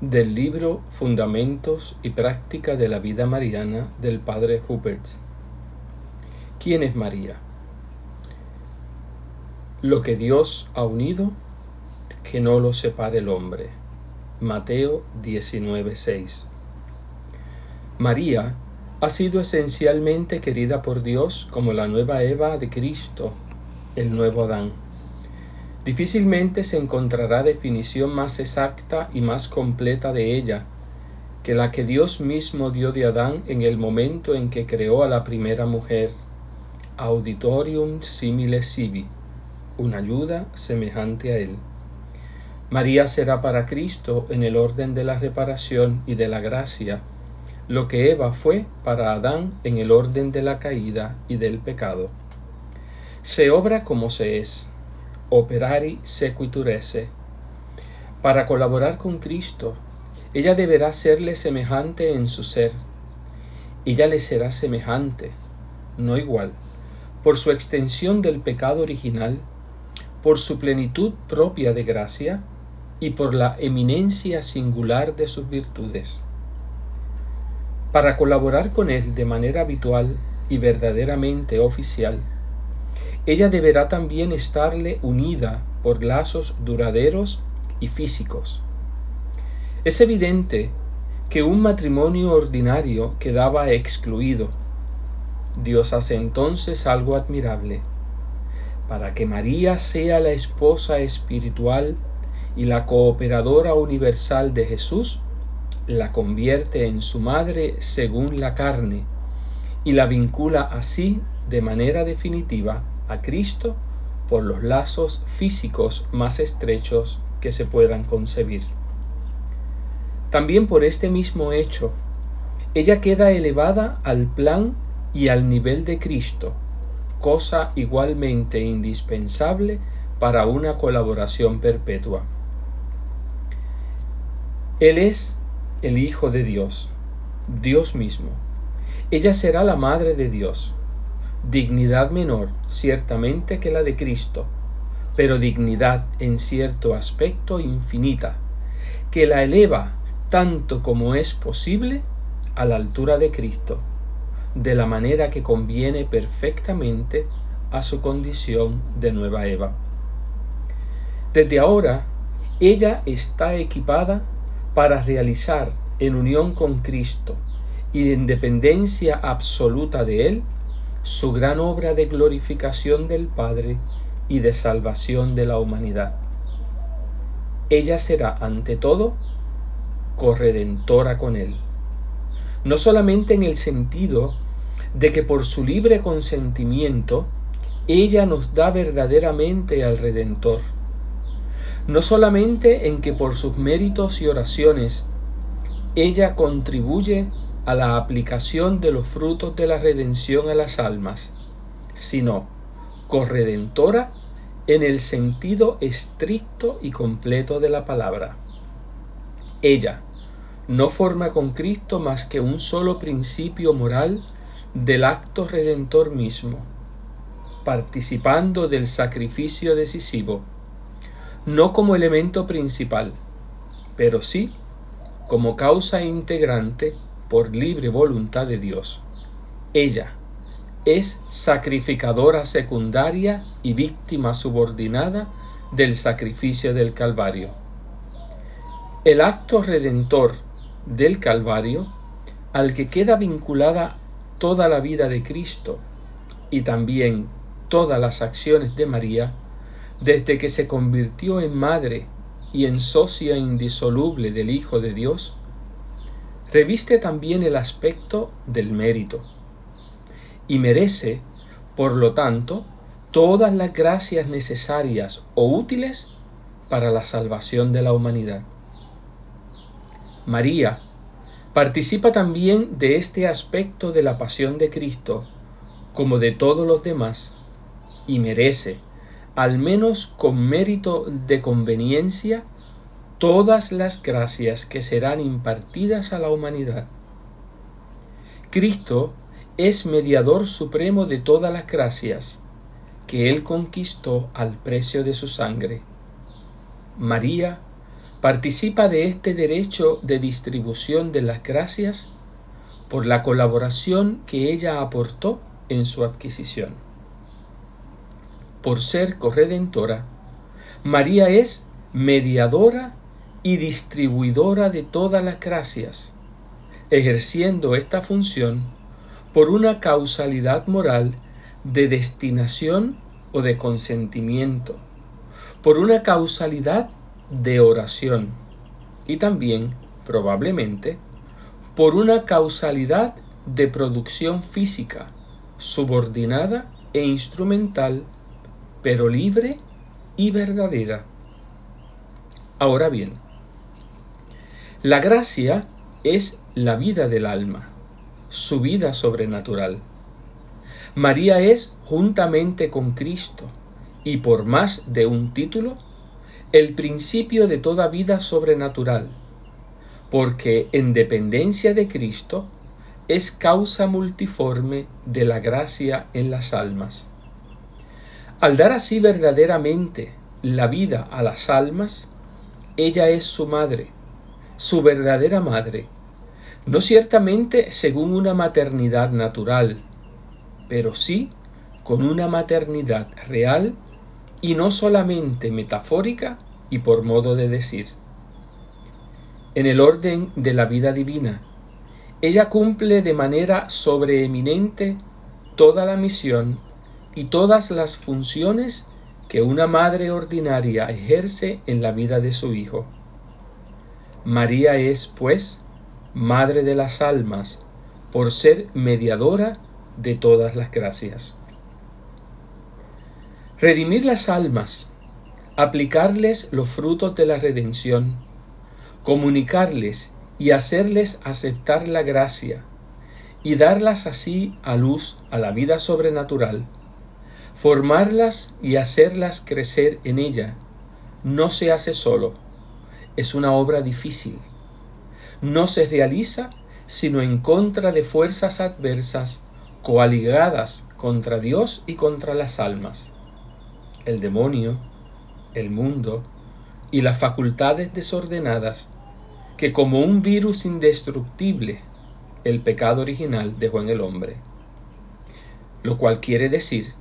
del libro Fundamentos y Práctica de la Vida Mariana del Padre Hubert. ¿Quién es María? Lo que Dios ha unido, que no lo separe el hombre. Mateo 19:6. María ha sido esencialmente querida por Dios como la nueva Eva de Cristo, el nuevo Adán. Difícilmente se encontrará definición más exacta y más completa de ella que la que Dios mismo dio de Adán en el momento en que creó a la primera mujer. Auditorium simile sibi, una ayuda semejante a él. María será para Cristo en el orden de la reparación y de la gracia, lo que Eva fue para Adán en el orden de la caída y del pecado. Se obra como se es, operari sequitur esse. Para colaborar con Cristo, ella deberá serle semejante en su ser. Ella le será semejante, no igual, por su extensión del pecado original, por su plenitud propia de gracia y por la eminencia singular de sus virtudes. Para colaborar con Él de manera habitual y verdaderamente oficial, ella deberá también estarle unida por lazos duraderos y físicos. Es evidente que un matrimonio ordinario quedaba excluido. Dios hace entonces algo admirable. Para que María sea la esposa espiritual y la cooperadora universal de Jesús, la convierte en su madre según la carne y la vincula así de manera definitiva a Cristo por los lazos físicos más estrechos que se puedan concebir. También por este mismo hecho, ella queda elevada al plan y al nivel de Cristo, cosa igualmente indispensable para una colaboración perpetua. Él es el Hijo de Dios, Dios mismo. Ella será la Madre de Dios, dignidad menor ciertamente que la de Cristo, pero dignidad en cierto aspecto infinita, que la eleva tanto como es posible a la altura de Cristo, de la manera que conviene perfectamente a su condición de nueva Eva. Desde ahora, ella está equipada para realizar en unión con Cristo y en dependencia absoluta de Él su gran obra de glorificación del Padre y de salvación de la humanidad. Ella será ante todo corredentora con Él, no solamente en el sentido de que por su libre consentimiento ella nos da verdaderamente al Redentor, no solamente en que por sus méritos y oraciones ella contribuye a la aplicación de los frutos de la redención a las almas, sino corredentora en el sentido estricto y completo de la palabra. Ella no forma con Cristo más que un solo principio moral del acto redentor mismo, participando del sacrificio decisivo, no como elemento principal, pero sí como causa integrante por libre voluntad de Dios. Ella es sacrificadora secundaria y víctima subordinada del sacrificio del Calvario. El acto redentor del Calvario, al que queda vinculada toda la vida de Cristo y también todas las acciones de María, desde que se convirtió en madre y en socia indisoluble del Hijo de Dios, reviste también el aspecto del mérito y merece, por lo tanto, todas las gracias necesarias o útiles para la salvación de la humanidad. María participa también de este aspecto de la pasión de Cristo, como de todos los demás, y merece, al menos con mérito de conveniencia, todas las gracias que serán impartidas a la humanidad. Cristo es mediador supremo de todas las gracias que Él conquistó al precio de su sangre. María participa de este derecho de distribución de las gracias por la colaboración que ella aportó en su adquisición. Por ser corredentora, María es mediadora y distribuidora de todas las gracias, ejerciendo esta función por una causalidad moral de destinación o de consentimiento, por una causalidad de oración y también, probablemente, por una causalidad de producción física, subordinada e instrumental, pero libre y verdadera. Ahora bien, la gracia es la vida del alma, su vida sobrenatural. María es, juntamente con Cristo, y por más de un título, el principio de toda vida sobrenatural, porque en dependencia de Cristo es causa multiforme de la gracia en las almas. Al dar así verdaderamente la vida a las almas, ella es su madre, su verdadera madre, no ciertamente según una maternidad natural, pero sí con una maternidad real y no solamente metafórica y por modo de decir. En el orden de la vida divina, ella cumple de manera sobreeminente toda la misión y todas las funciones que una madre ordinaria ejerce en la vida de su hijo. María es, pues, madre de las almas, por ser mediadora de todas las gracias. Redimir las almas, aplicarles los frutos de la redención, comunicarles y hacerles aceptar la gracia, y darlas así a luz a la vida sobrenatural, formarlas y hacerlas crecer en ella, no se hace solo, es una obra difícil. No se realiza sino en contra de fuerzas adversas coaligadas contra Dios y contra las almas el demonio, el mundo y las facultades desordenadas que como un virus indestructible el pecado original dejó en el hombre. Lo cual quiere decir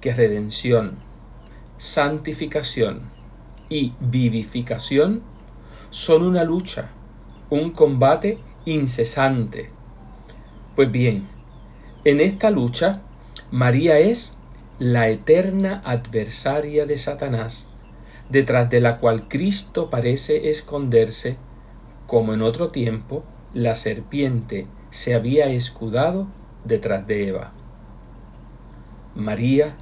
que redención, santificación y vivificación son una lucha, un combate incesante. Pues bien, en esta lucha María es la eterna adversaria de Satanás, detrás de la cual Cristo parece esconderse, como en otro tiempo la serpiente se había escudado detrás de Eva. María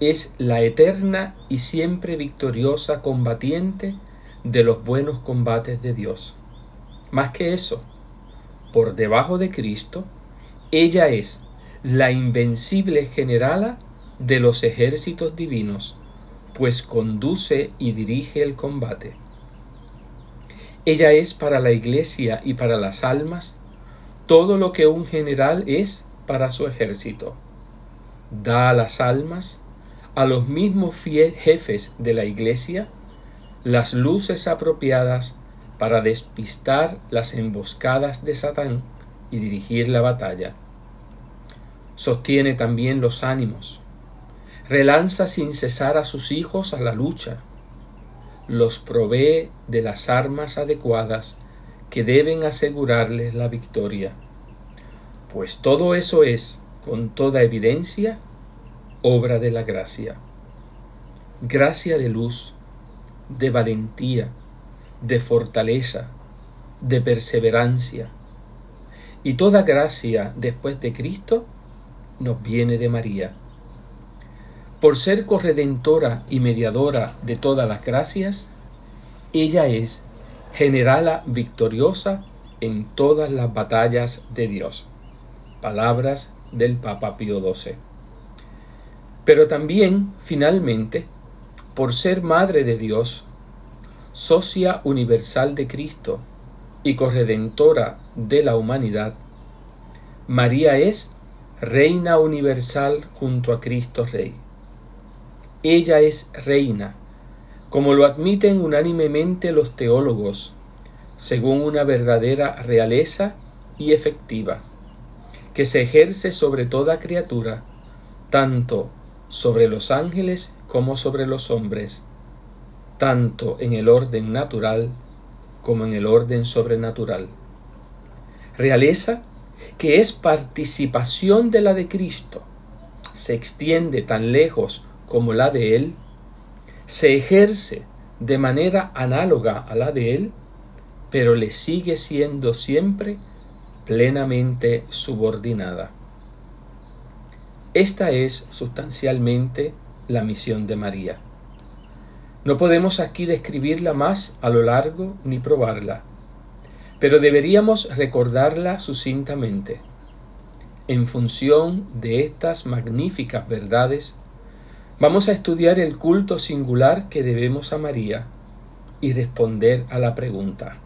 es la eterna y siempre victoriosa combatiente de los buenos combates de Dios. Más que eso, por debajo de Cristo, ella es la invencible generala de los ejércitos divinos, pues conduce y dirige el combate. Ella es para la iglesia y para las almas todo lo que un general es para su ejército. Da a las almas, a los mismos jefes de la iglesia, las luces apropiadas para despistar las emboscadas de Satán y dirigir la batalla. Sostiene también los ánimos, relanza sin cesar a sus hijos a la lucha, los provee de las armas adecuadas que deben asegurarles la victoria, pues todo eso es, con toda evidencia, obra de la gracia. Gracia de luz, de valentía, de fortaleza, de perseverancia. Y toda gracia después de Cristo nos viene de María por ser corredentora y mediadora de todas las gracias, ella es generala victoriosa en todas las batallas de Dios. Palabras del Papa Pío XII. Pero también, finalmente, por ser Madre de Dios, socia universal de Cristo y corredentora de la humanidad, María es Reina universal junto a Cristo Rey. Ella es reina, como lo admiten unánimemente los teólogos, según una verdadera realeza y efectiva, que se ejerce sobre toda criatura, tanto sobre los ángeles como sobre los hombres, tanto en el orden natural como en el orden sobrenatural. Realeza que es participación de la de Cristo, se extiende tan lejos como la de Él, se ejerce de manera análoga a la de Él, pero le sigue siendo siempre plenamente subordinada. Esta es sustancialmente la misión de María. No podemos aquí describirla más a lo largo ni probarla, pero deberíamos recordarla sucintamente. En función de estas magníficas verdades, vamos a estudiar el culto singular que debemos a María y responder a la pregunta,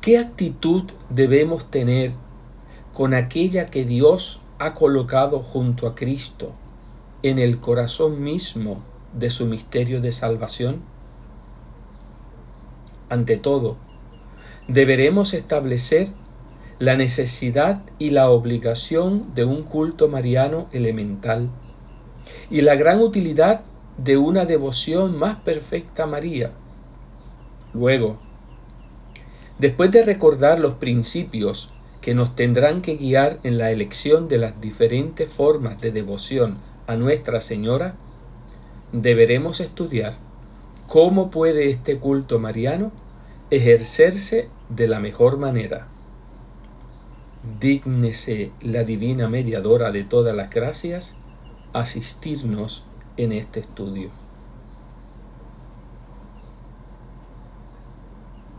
¿qué actitud debemos tener con aquella que Dios ha colocado junto a Cristo en el corazón mismo de su misterio de salvación? Ante todo, deberemos establecer la necesidad y la obligación de un culto mariano elemental y la gran utilidad de una devoción más perfecta a María. Luego, después de recordar los principios que nos tendrán que guiar en la elección de las diferentes formas de devoción a Nuestra Señora, deberemos estudiar cómo puede este culto mariano ejercerse de la mejor manera. Dígnese la divina mediadora de todas las gracias asistirnos en este estudio.